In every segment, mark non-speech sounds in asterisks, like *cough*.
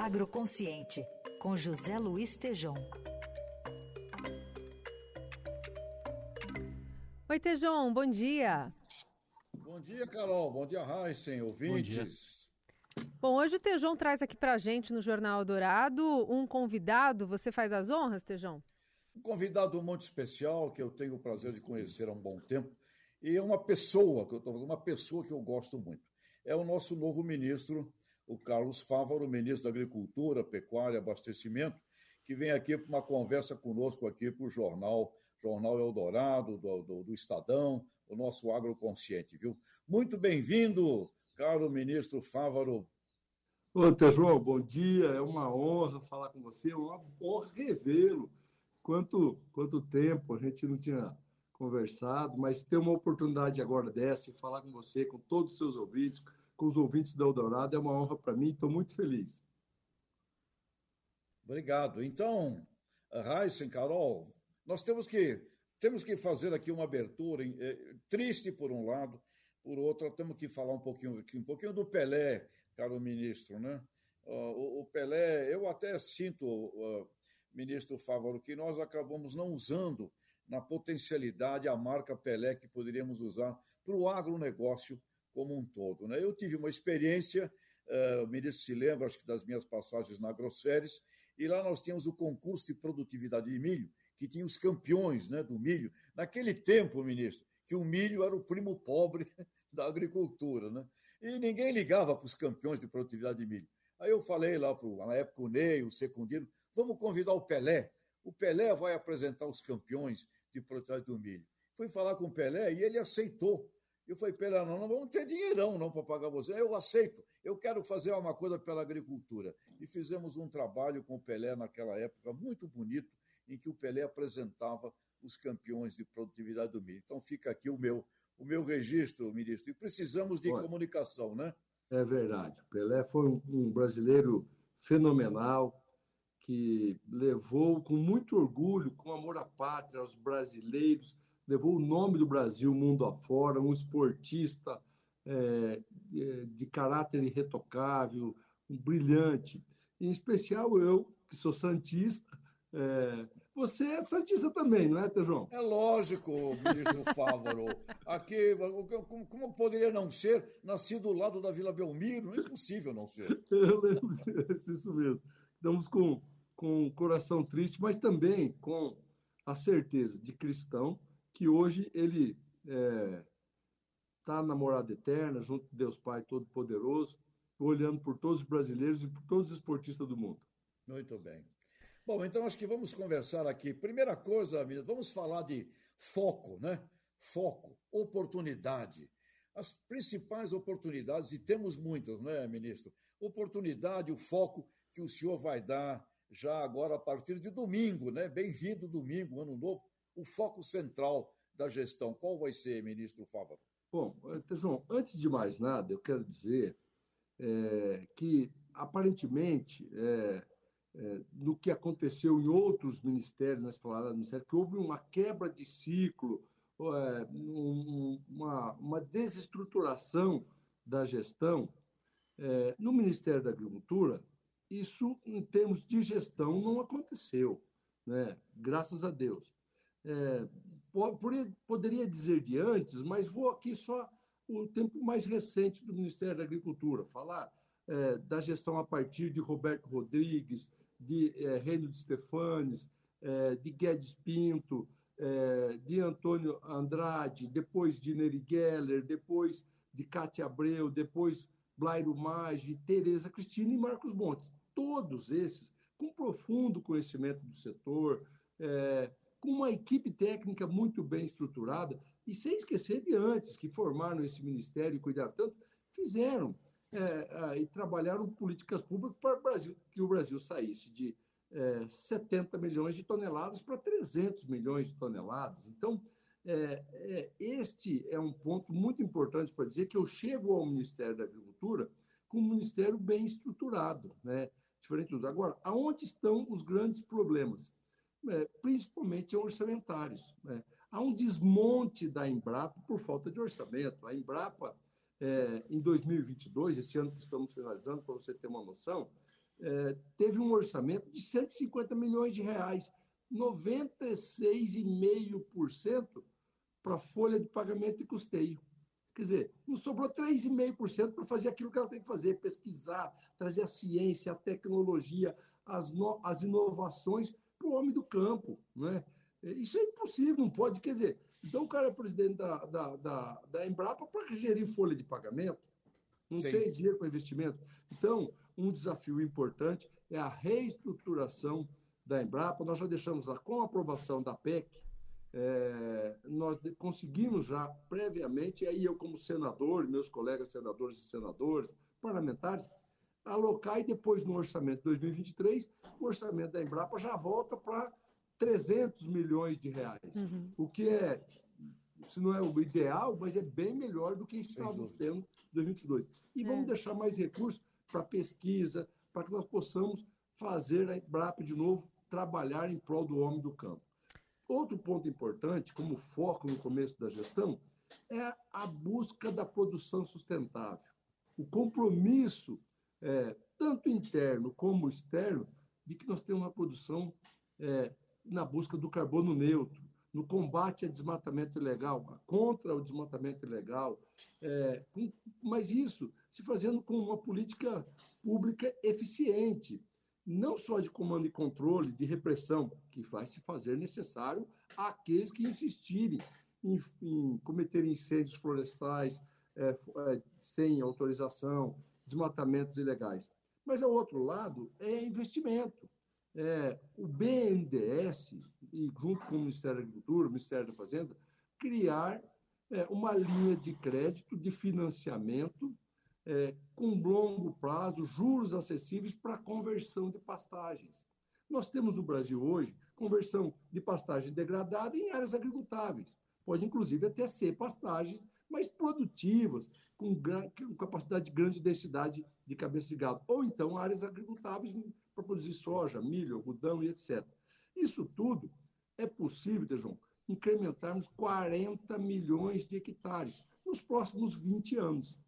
Agroconsciente, com José Luiz Tejom. Oi, Tejom, bom dia. Bom dia, Carol. Bom dia, Heisen, ouvintes. Bom, bom, hoje o Tejom traz aqui pra gente no Jornal Dourado um convidado. Você faz as honras, Tejom? Um convidado muito especial que eu tenho o prazer de conhecer há um bom tempo. E é uma pessoa que eu estou uma pessoa que eu gosto muito. É o nosso novo ministro, o Carlos Fávaro, ministro da Agricultura, Pecuária e Abastecimento, que vem aqui para uma conversa conosco aqui para o jornal, Jornal Eldorado, do, do, do Estadão, o nosso agroconsciente, viu? Muito bem-vindo, caro ministro Fávaro. Ô, João, bom dia, é uma honra falar com você, é uma honra revê-lo. Quanto, quanto tempo a gente não tinha conversado, mas ter uma oportunidade agora dessa e falar com você, com todos os seus ouvintes, com os ouvintes da Eldorado, é uma honra para mim, estou muito feliz. Obrigado. Então, Raíssen, Carol, nós temos que, temos que fazer aqui uma abertura, é, triste por um lado, por outro, temos que falar um pouquinho, um pouquinho do Pelé, caro ministro, né? Uh, o, Pelé, eu até sinto, uh, ministro Fávaro, que nós acabamos não usando na potencialidade a marca Pelé que poderíamos usar para o agronegócio como um todo. Né? Eu tive uma experiência, uh, o ministro se lembra, acho que das minhas passagens na Grosseries, e lá nós tínhamos o concurso de produtividade de milho, que tinha os campeões né, do milho. Naquele tempo, ministro, que o milho era o primo pobre *laughs* da agricultura. Né? E ninguém ligava para os campeões de produtividade de milho. Aí eu falei lá, pro, na época, o Ney, o Secundino, vamos convidar o Pelé. O Pelé vai apresentar os campeões de produtividade do milho. Fui falar com o Pelé e ele aceitou. Eu falei, Pelé, não, não vamos ter dinheirão não para pagar você. Eu aceito, eu quero fazer uma coisa pela agricultura. E fizemos um trabalho com o Pelé naquela época muito bonito, em que o Pelé apresentava os campeões de produtividade do milho. Então fica aqui o meu, o meu registro, ministro. E precisamos de Olha, comunicação, né? É verdade. O Pelé foi um brasileiro fenomenal, que levou com muito orgulho, com amor à pátria, aos brasileiros, levou o nome do Brasil mundo afora, um esportista é, é, de caráter irretocável, um brilhante. Em especial eu, que sou santista, é, você é santista também, não é, Tejão? É lógico, ministro Fávaro. Aqui, como, como, poderia não ser nascido do lado da Vila Belmiro? É impossível não ser. *laughs* Eu lembro disso, isso mesmo. Estamos com, com o coração triste, mas também com a certeza de cristão que hoje ele está é, na morada eterna, junto de Deus Pai Todo-Poderoso, olhando por todos os brasileiros e por todos os esportistas do mundo. Muito bem. Bom, então acho que vamos conversar aqui. Primeira coisa, amiga, vamos falar de foco, né? Foco, oportunidade. As principais oportunidades, e temos muitas, né, ministro? Oportunidade, o foco que o senhor vai dar já agora a partir de domingo, né? Bem-vindo domingo, ano novo. O foco central da gestão, qual vai ser, ministro Fávaro? Bom, João, antes de mais nada, eu quero dizer é, que, aparentemente, é, é, no que aconteceu em outros ministérios, na esplanada do Ministério, que houve uma quebra de ciclo, um, uma, uma desestruturação da gestão. No Ministério da Agricultura, isso, em termos de gestão, não aconteceu, né? graças a Deus. É, poderia dizer de antes, mas vou aqui só o tempo mais recente do Ministério da Agricultura, falar é, da gestão a partir de Roberto Rodrigues, de é, Reino de Stefanes, é, de Guedes Pinto, é, de Antônio Andrade, depois de Neri Geller, depois de Cátia Abreu, depois Blairo Maggi, Tereza Cristina e Marcos Montes. Todos esses com profundo conhecimento do setor, é, com uma equipe técnica muito bem estruturada, e sem esquecer de antes, que formaram esse ministério e cuidaram tanto, fizeram é, e trabalharam políticas públicas para o Brasil, que o Brasil saísse de é, 70 milhões de toneladas para 300 milhões de toneladas. Então, é, é, este é um ponto muito importante para dizer que eu chego ao Ministério da Agricultura com um ministério bem estruturado, né? diferente tudo. Agora, aonde estão os grandes problemas? É, principalmente orçamentários. Né? Há um desmonte da Embrapa por falta de orçamento. A Embrapa é, em 2022, esse ano que estamos finalizando, para você ter uma noção, é, teve um orçamento de 150 milhões de reais, 96,5% para folha de pagamento e custeio. Quer dizer, não sobrou 3,5% para fazer aquilo que ela tem que fazer, pesquisar, trazer a ciência, a tecnologia, as, no, as inovações para o homem do campo. Né? Isso é impossível, não pode. Quer dizer, então o cara é presidente da, da, da, da Embrapa para gerir folha de pagamento, não Sim. tem dinheiro para investimento. Então, um desafio importante é a reestruturação da Embrapa. Nós já deixamos lá, com a aprovação da PEC, é, nós conseguimos já previamente, e aí eu como senador, meus colegas senadores e senadores, parlamentares, alocar e depois no orçamento de 2023, o orçamento da Embrapa já volta para 300 milhões de reais, uhum. o que é, se não é o ideal, mas é bem melhor do que estávamos tendo em 2022. E é. vamos deixar mais recursos para pesquisa, para que nós possamos fazer a Embrapa de novo trabalhar em prol do homem do campo. Outro ponto importante, como foco no começo da gestão, é a busca da produção sustentável. O compromisso, é, tanto interno como externo, de que nós temos uma produção é, na busca do carbono neutro, no combate ao desmatamento ilegal, contra o desmatamento ilegal, é, com, mas isso se fazendo com uma política pública eficiente, não só de comando e controle, de repressão, que vai se fazer necessário àqueles que insistirem em, em cometer incêndios florestais é, é, sem autorização, desmatamentos ilegais. Mas, ao outro lado, é investimento. É, o BNDES, e junto com o Ministério da Agricultura, o Ministério da Fazenda, criar é, uma linha de crédito, de financiamento é, com longo prazo, juros acessíveis para conversão de pastagens. Nós temos no Brasil hoje conversão de pastagem degradada em áreas agricultáveis. Pode, inclusive, até ser pastagens mais produtivas, com, com capacidade de grande densidade de cabeça de gado. Ou então áreas agricultáveis para produzir soja, milho, algodão e etc. Isso tudo é possível, João, incrementarmos 40 milhões de hectares nos próximos 20 anos.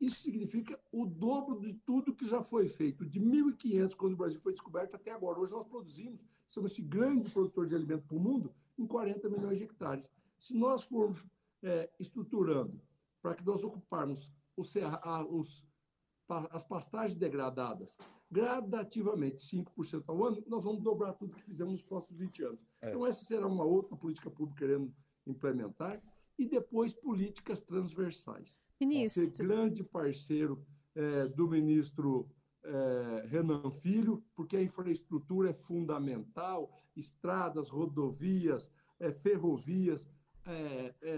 Isso significa o dobro de tudo que já foi feito, de 1.500, quando o Brasil foi descoberto, até agora. Hoje nós produzimos, somos esse grande produtor de alimento para o mundo, em 40 milhões de hectares. Se nós formos é, estruturando para que nós ocuparmos os, os, as pastagens degradadas gradativamente 5% ao ano, nós vamos dobrar tudo que fizemos nos próximos 20 anos. É. Então, essa será uma outra política pública querendo implementar. E depois, políticas transversais. Ministro. Ser grande parceiro é, do ministro é, Renan Filho, porque a infraestrutura é fundamental, estradas, rodovias, é, ferrovias, é, é,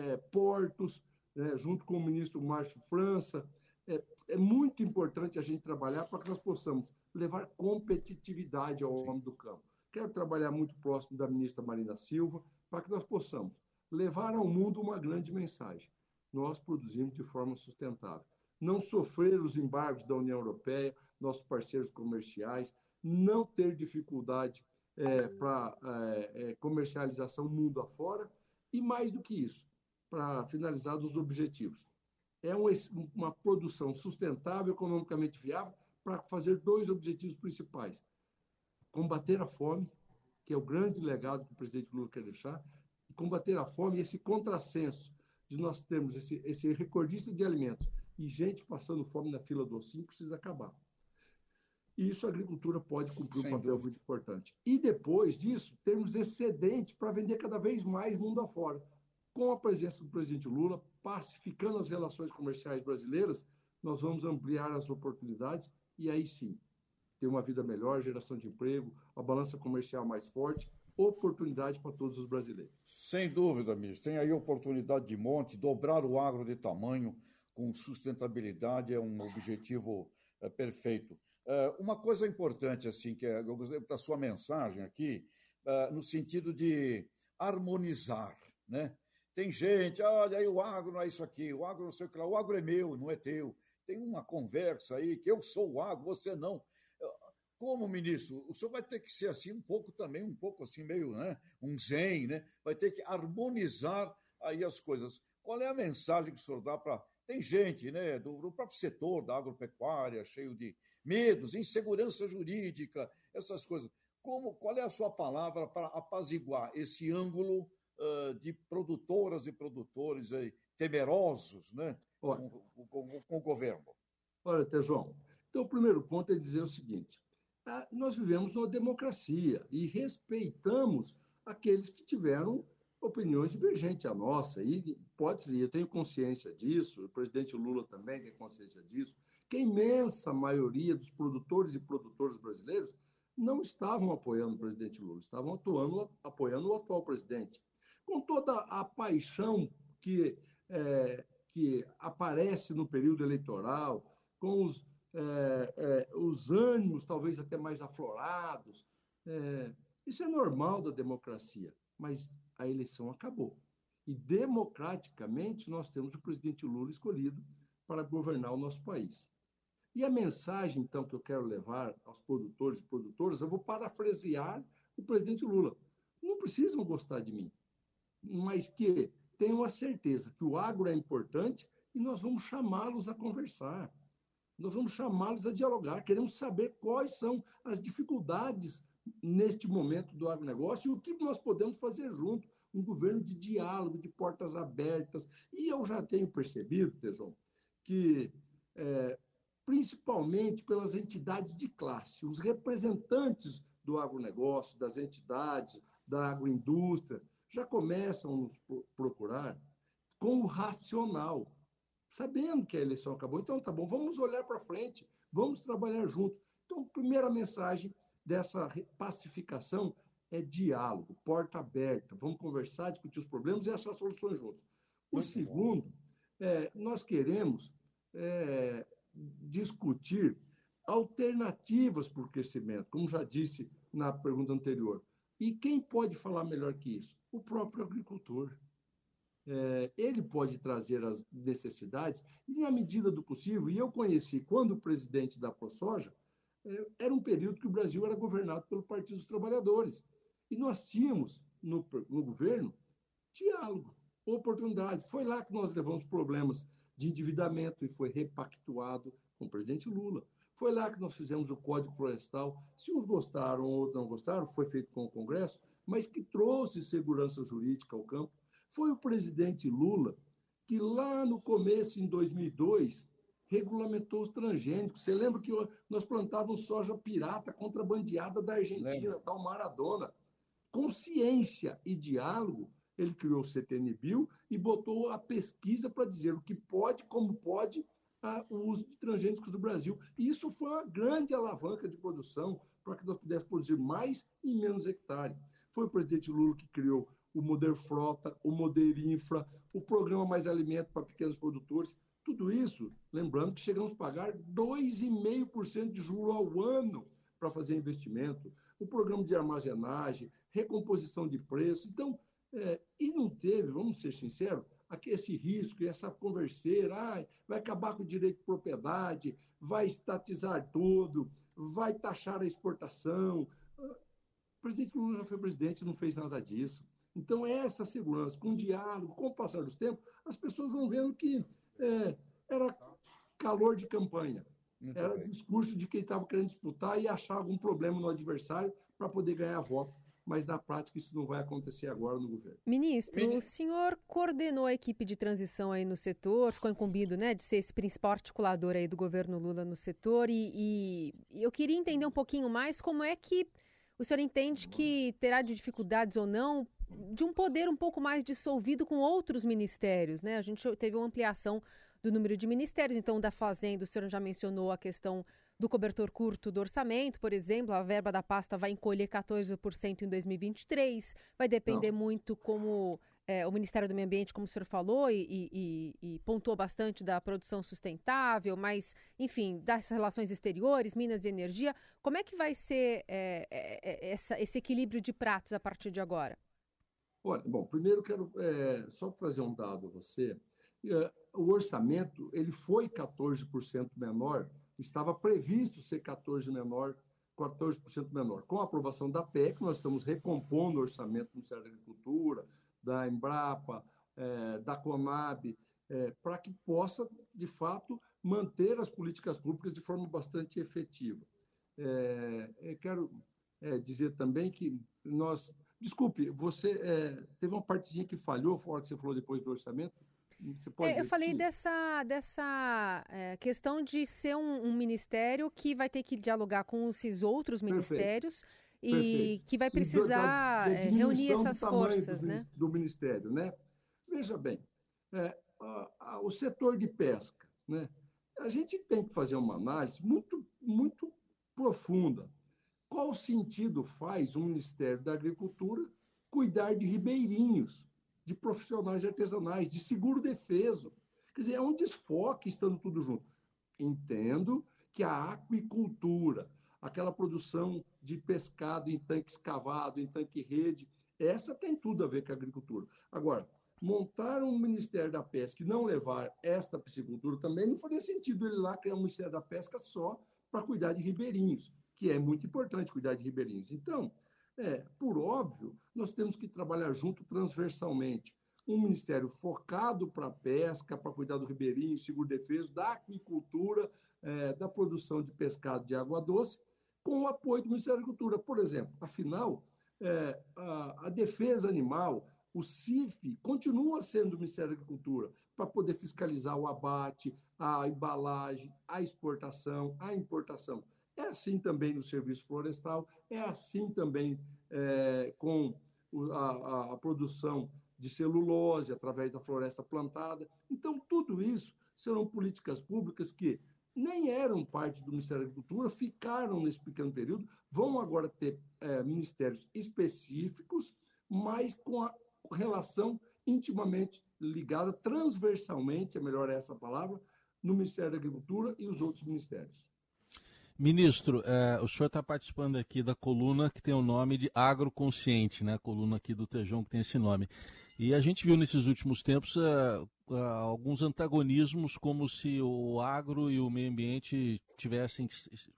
portos, né, junto com o ministro Márcio França. É, é, muito importante a gente trabalhar para que nós possamos levar competitividade ao homem do campo. Quero trabalhar muito próximo da ministra Marina Silva para que nós possamos levar ao mundo uma grande mensagem nós produzimos de forma sustentável. Não sofrer os embargos da União Europeia, nossos parceiros comerciais, não ter dificuldade é, para é, é, comercialização mundo afora e, mais do que isso, para finalizar os objetivos. É um, uma produção sustentável, economicamente viável, para fazer dois objetivos principais: combater a fome, que é o grande legado que o presidente Lula quer deixar, e combater a fome e esse contrassenso de nós termos esse, esse recordista de alimentos e gente passando fome na fila do ossinho precisa acabar. E isso a agricultura pode cumprir Sem um papel dúvida. muito importante. E depois disso, termos excedentes para vender cada vez mais mundo afora. Com a presença do presidente Lula, pacificando as relações comerciais brasileiras, nós vamos ampliar as oportunidades e aí sim, ter uma vida melhor, geração de emprego, a balança comercial mais forte, oportunidade para todos os brasileiros. Sem dúvida, ministro. Tem aí oportunidade de monte, dobrar o agro de tamanho com sustentabilidade é um objetivo é, perfeito. É, uma coisa importante, assim, que é, eu gostei da sua mensagem aqui, é, no sentido de harmonizar, né? Tem gente, olha aí, o agro não é isso aqui, o agro não sei o que lá, o agro é meu, não é teu. Tem uma conversa aí que eu sou o agro, você não como ministro, o senhor vai ter que ser assim um pouco também, um pouco assim, meio, né, um zen, né? Vai ter que harmonizar aí as coisas. Qual é a mensagem que o senhor dá para tem gente né, do, do, próprio setor da agropecuária cheio de medos, insegurança jurídica, essas coisas. Como, qual é a sua palavra para apaziguar esse ângulo de produtoras e produtores temerosos né, com, com, com, o governo? Olha, João, então o primeiro ponto é dizer o seguinte: nós vivemos numa democracia e respeitamos aqueles que tiveram opiniões divergentes à nossa. E pode ser, eu tenho consciência disso, o presidente Lula também tem consciência disso, que a imensa maioria dos produtores e produtoras brasileiros não estavam apoiando o presidente Lula, estavam atuando, apoiando o atual presidente. Com toda a paixão que, é, que aparece no período eleitoral, com os, é, é, os ânimos talvez até mais aflorados, é, isso é normal da democracia, mas a eleição acabou. E democraticamente nós temos o presidente Lula escolhido para governar o nosso país. E a mensagem, então, que eu quero levar aos produtores e produtoras, eu vou parafrasear o presidente Lula. Não precisam gostar de mim, mas que tenham a certeza que o agro é importante e nós vamos chamá-los a conversar. Nós vamos chamá-los a dialogar. Queremos saber quais são as dificuldades neste momento do agronegócio e o que nós podemos fazer junto. Um governo de diálogo, de portas abertas. E eu já tenho percebido, Tejão, que é, principalmente pelas entidades de classe, os representantes do agronegócio, das entidades, da agroindústria, já começam a nos procurar com o racional, sabendo que a eleição acabou. Então, tá bom, vamos olhar para frente, vamos trabalhar juntos. Então, primeira mensagem dessa pacificação é diálogo, porta aberta. Vamos conversar, discutir os problemas e achar soluções juntos. O Muito segundo, é, nós queremos é, discutir alternativas para o crescimento, como já disse na pergunta anterior. E quem pode falar melhor que isso? O próprio agricultor. É, ele pode trazer as necessidades e, na medida do possível, e eu conheci quando o presidente da ProSoja, é, era um período que o Brasil era governado pelo Partido dos Trabalhadores. E nós tínhamos no, no governo diálogo, oportunidade. Foi lá que nós levamos problemas de endividamento e foi repactuado com o presidente Lula. Foi lá que nós fizemos o Código Florestal. Se uns gostaram ou não gostaram, foi feito com o Congresso, mas que trouxe segurança jurídica ao campo. Foi o presidente Lula que lá no começo, em 2002, regulamentou os transgênicos. Você lembra que nós plantávamos soja pirata contrabandeada da Argentina, tal Maradona. Consciência e diálogo, ele criou o CTN-Bio e botou a pesquisa para dizer o que pode, como pode, o uso de transgênicos do Brasil. E isso foi uma grande alavanca de produção para que nós pudéssemos produzir mais e menos hectare. Foi o presidente Lula que criou o Moder Frota, o Moder Infra, o Programa Mais Alimento para Pequenos Produtores. Tudo isso, lembrando que chegamos a pagar 2,5% de juro ao ano para fazer investimento, o programa de armazenagem, recomposição de preço. Então, é, e não teve, vamos ser sinceros, aqui esse risco, essa converseira, ah, vai acabar com o direito de propriedade, vai estatizar tudo, vai taxar a exportação. O presidente Lula já foi presidente e não fez nada disso. Então, essa segurança, com diálogo, com o passar dos tempos, as pessoas vão vendo que é, era calor de campanha. Muito era bem. discurso de quem estava querendo disputar e achar algum problema no adversário para poder ganhar voto. Mas na prática isso não vai acontecer agora no governo. Ministro, Ministro, o senhor coordenou a equipe de transição aí no setor, ficou incumbido né, de ser esse principal articulador aí do governo Lula no setor e, e eu queria entender um pouquinho mais como é que o senhor entende que terá de dificuldades ou não de um poder um pouco mais dissolvido com outros ministérios, né? A gente teve uma ampliação do número de ministérios, então da Fazenda, o senhor já mencionou a questão do cobertor curto do orçamento, por exemplo, a verba da pasta vai encolher 14% em 2023, vai depender Não. muito como é, o Ministério do Meio Ambiente, como o senhor falou, e, e, e, pontuou bastante da produção sustentável, mas, enfim, das relações exteriores, minas e energia. Como é que vai ser é, é, essa, esse equilíbrio de pratos a partir de agora? Olha, bom, primeiro quero é, só trazer um dado a você. É, o orçamento ele foi 14% menor, estava previsto ser 14% menor, 14% menor. Com a aprovação da PEC, nós estamos recompondo o orçamento do Ministério da Agricultura, da Embrapa, é, da Conab, é, para que possa, de fato, manter as políticas públicas de forma bastante efetiva. É, quero dizer também que nós. Desculpe, você teve uma partezinha que falhou, fora que você falou depois do orçamento. Você pode é, eu falei dessa, dessa é, questão de ser um, um, ministério que vai ter que dialogar com esses outros ministérios Perfeito. e Perfeito. que vai precisar da, da é, reunir essas forças, do, né? Do ministério, né? Veja bem, é, a, a, o setor de pesca, né? A gente tem que fazer uma análise muito, muito profunda. Qual sentido faz o Ministério da Agricultura cuidar de ribeirinhos, de profissionais artesanais, de seguro defeso? Quer dizer, é um desfoque estando tudo junto. Entendo que a aquicultura, aquela produção de pescado em tanque escavado, em tanque rede, essa tem tudo a ver com a agricultura. Agora, montar um Ministério da Pesca e não levar esta piscicultura também não faria sentido ele lá criar um Ministério da Pesca só para cuidar de ribeirinhos que é muito importante cuidar de ribeirinhos. Então, é, por óbvio, nós temos que trabalhar junto transversalmente. Um ministério focado para a pesca, para cuidar do ribeirinho, seguro defeso, da aquicultura, é, da produção de pescado de água doce, com o apoio do Ministério da Agricultura. Por exemplo, afinal, é, a, a defesa animal, o CIF, continua sendo do Ministério da Agricultura para poder fiscalizar o abate, a embalagem, a exportação, a importação. É assim também no serviço florestal, é assim também é, com a, a, produção de celulose através da floresta plantada. Então, tudo isso serão políticas públicas que nem eram parte do Ministério da Agricultura, ficaram nesse pequeno período, vão agora ter é, ministérios específicos, mas com a relação intimamente ligada, transversalmente, é melhor essa palavra, no Ministério da Agricultura e os outros ministérios. Ministro, é, o senhor está participando aqui da coluna que tem o nome de Agroconsciente, né? A coluna aqui do Tejão que tem esse nome. E a gente viu nesses últimos tempos uh, uh, alguns antagonismos, como se o agro e o meio ambiente tivessem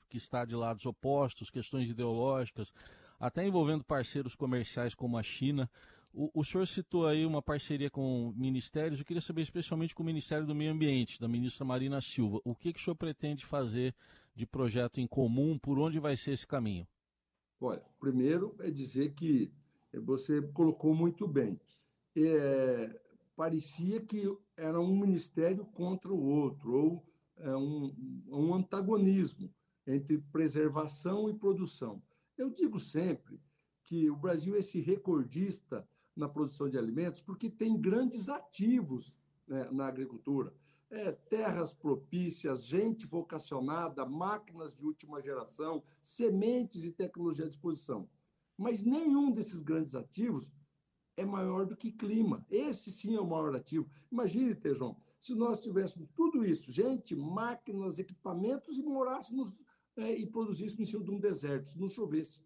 que estar de lados opostos, questões ideológicas, até envolvendo parceiros comerciais como a China. O, o senhor citou aí uma parceria com ministérios, eu queria saber especialmente com o Ministério do Meio Ambiente, da ministra Marina Silva. O que, que o senhor pretende fazer de projeto em comum, por onde vai ser esse caminho? Olha, primeiro é dizer que você colocou muito bem. É, parecia que era um ministério contra o outro, ou é, um, um antagonismo entre preservação e produção. Eu digo sempre que o Brasil é esse recordista na produção de alimentos porque tem grandes ativos né, na agricultura é, terras propícias, gente vocacionada, máquinas de última geração, sementes e tecnologia à disposição. Mas nenhum desses grandes ativos é maior do que clima. Esse sim é o maior ativo. Imagine, Tejão, se nós tivéssemos tudo isso, gente, máquinas, equipamentos, e morássemos é, e produzíssemos em cima de um deserto, se não chovesse.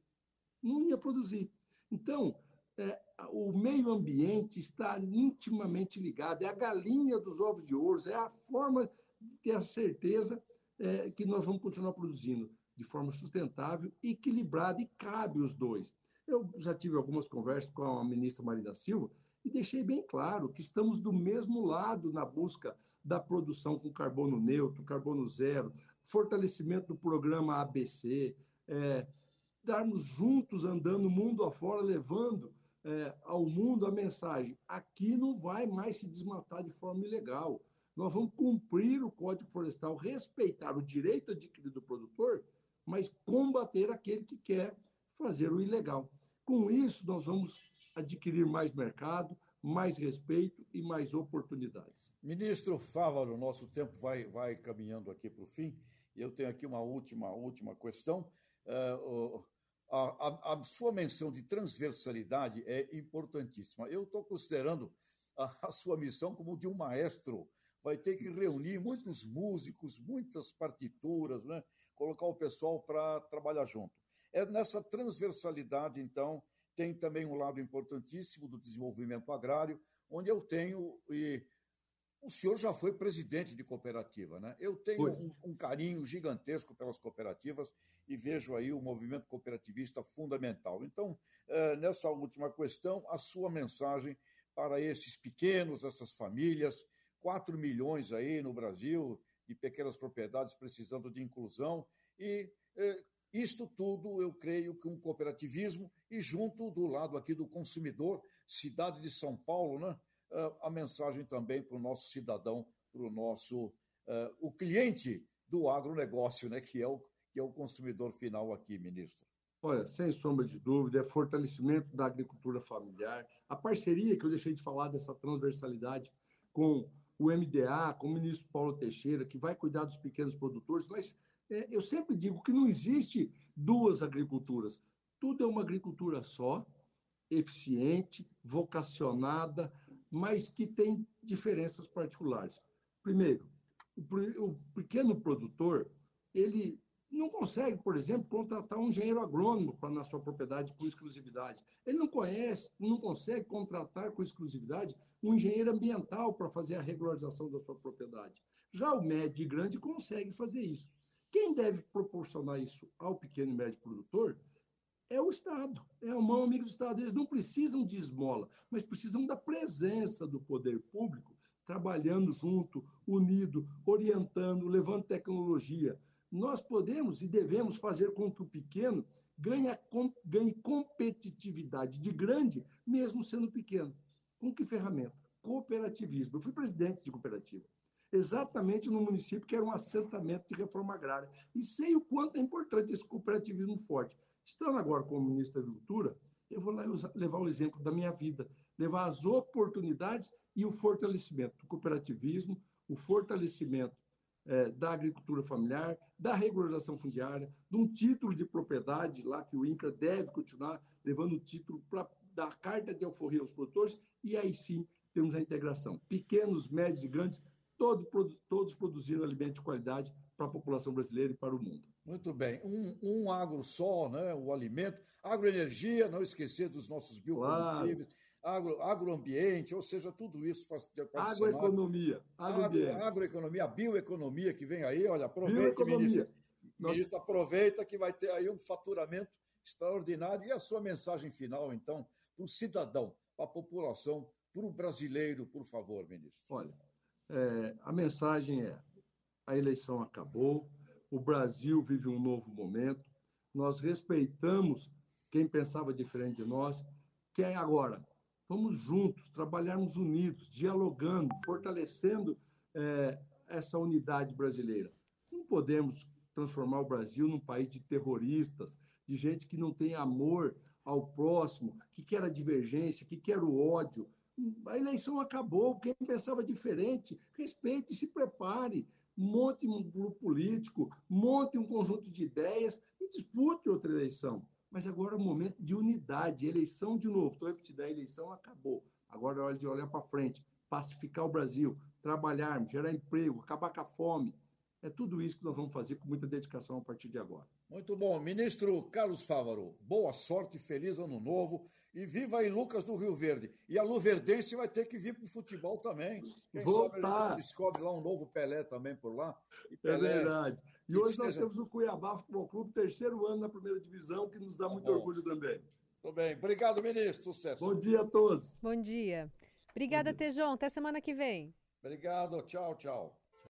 Não ia produzir. Então, é, o meio ambiente está intimamente ligado, é a galinha dos ovos de ouro, é a forma de ter a certeza é, que nós vamos continuar produzindo de forma sustentável, equilibrada, e cabe os dois. Eu já tive algumas conversas com a ministra Marina Silva e deixei bem claro que estamos do mesmo lado na busca da produção com carbono neutro, carbono zero, fortalecimento do programa ABC, é, darmos juntos andando mundo afora, levando é, ao mundo a mensagem: aqui não vai mais se desmatar de forma ilegal. Nós vamos cumprir o Código Florestal, respeitar o direito adquirido do produtor, mas combater aquele que quer fazer o ilegal. Com isso, nós vamos adquirir mais mercado, mais respeito e mais oportunidades. Ministro Fávaro, nosso tempo vai, vai caminhando aqui para o fim. Eu tenho aqui uma última, última questão. Uh, a, a, a, sua menção de transversalidade é importantíssima. Eu estou considerando a, a, sua missão como de um maestro. Vai ter que reunir muitos músicos, muitas partituras, né? colocar o pessoal para trabalhar junto. É nessa transversalidade, então, tem também um lado importantíssimo do desenvolvimento agrário, onde eu tenho e o senhor já foi presidente de cooperativa, né? Eu tenho um, um, carinho gigantesco pelas cooperativas e vejo aí o movimento cooperativista fundamental. Então, é, nessa última questão, a sua mensagem para esses pequenos, essas famílias, 4 milhões aí no Brasil de pequenas propriedades precisando de inclusão e eh, isto tudo, eu creio que um cooperativismo e junto do lado aqui do consumidor, cidade de São Paulo, né? A mensagem também para o nosso cidadão, para o nosso uh, o cliente do agronegócio, né? Que é o que é o consumidor final aqui, ministro. Olha, sem sombra de dúvida, é fortalecimento da agricultura familiar, a parceria que eu deixei de falar dessa transversalidade com o MDA, com o ministro Paulo Teixeira, que vai cuidar dos pequenos produtores, mas é, eu sempre digo que não existe duas agriculturas. Tudo é uma agricultura só, eficiente, vocacionada, mas que tem diferenças particulares. Primeiro, o pequeno produtor, ele não consegue, por exemplo, contratar um engenheiro agrônomo para na sua propriedade com exclusividade. Ele não conhece, não consegue contratar com exclusividade um engenheiro ambiental para fazer a regularização da sua propriedade. Já o médio e grande consegue fazer isso. Quem deve proporcionar isso ao pequeno e médio produtor é o Estado, é o mão amigo do Estado. Eles não precisam de esmola, mas precisam da presença do poder público trabalhando junto, unido, orientando, levando tecnologia, nós podemos e devemos fazer com que o pequeno ganhe, ganhe competitividade de grande, mesmo sendo pequeno. Com que ferramenta? Cooperativismo. Eu fui presidente de cooperativa, exatamente no município que era um assentamento de reforma agrária. E sei o quanto é importante esse cooperativismo forte. Estando agora como ministro da Agricultura, eu vou levar o exemplo da minha vida, levar as oportunidades e o fortalecimento do cooperativismo, o fortalecimento é, da agricultura familiar, da regularização fundiária, de um título de propriedade lá que o INCRA deve continuar levando o título para dar carta de alforria aos produtores, e aí sim temos a integração. Pequenos, médios e grandes, todo, todos produzindo alimento de qualidade para a população brasileira e para o mundo. Muito bem. Um, um agro só, né? o alimento, agroenergia, não esquecer dos nossos biocombustíveis. Claro agro, agroambiente, ou seja, tudo isso faz Agroeconomia. Agro, agroeconomia, a bioeconomia que vem aí, olha, aproveita, ministro. Ministro, aproveita que vai ter aí um faturamento extraordinário. E a sua mensagem final, então, para o cidadão, para a população, para o brasileiro, por favor, ministro. Olha, é, a mensagem é: a eleição acabou, o Brasil vive um novo momento, nós respeitamos quem pensava diferente de nós, quem agora Vamos juntos, trabalharmos unidos, dialogando, fortalecendo é, essa unidade brasileira. Não podemos transformar o Brasil num país de terroristas, de gente que não tem amor ao próximo, que quer a divergência, que quer o ódio. A eleição acabou, quem pensava diferente, respeite se prepare, monte um grupo político, monte um conjunto de ideias e dispute outra eleição. Mas agora é o momento de unidade, eleição de novo. Estou repetindo, a eleição acabou. Agora é hora de olhar para frente, pacificar o Brasil, trabalhar, gerar emprego, acabar com a fome. É tudo isso que nós vamos fazer com muita dedicação a partir de agora. Muito bom. Ministro Carlos Fávaro, boa sorte, feliz ano novo e viva aí Lucas do Rio Verde. E a Luverdense vai ter que vir para o futebol também. Quem Voltar. Sabe, descobre lá um novo Pelé também por lá. É Pelé... É verdade. E hoje nós temos o Cuiabá Futebol Clube, terceiro ano na primeira divisão, que nos dá muito tá orgulho também. Tudo bem. Obrigado, ministro. Sucesso. Bom dia a todos. Bom dia. Obrigada, Tejon. Até semana que vem. Obrigado. Tchau, tchau.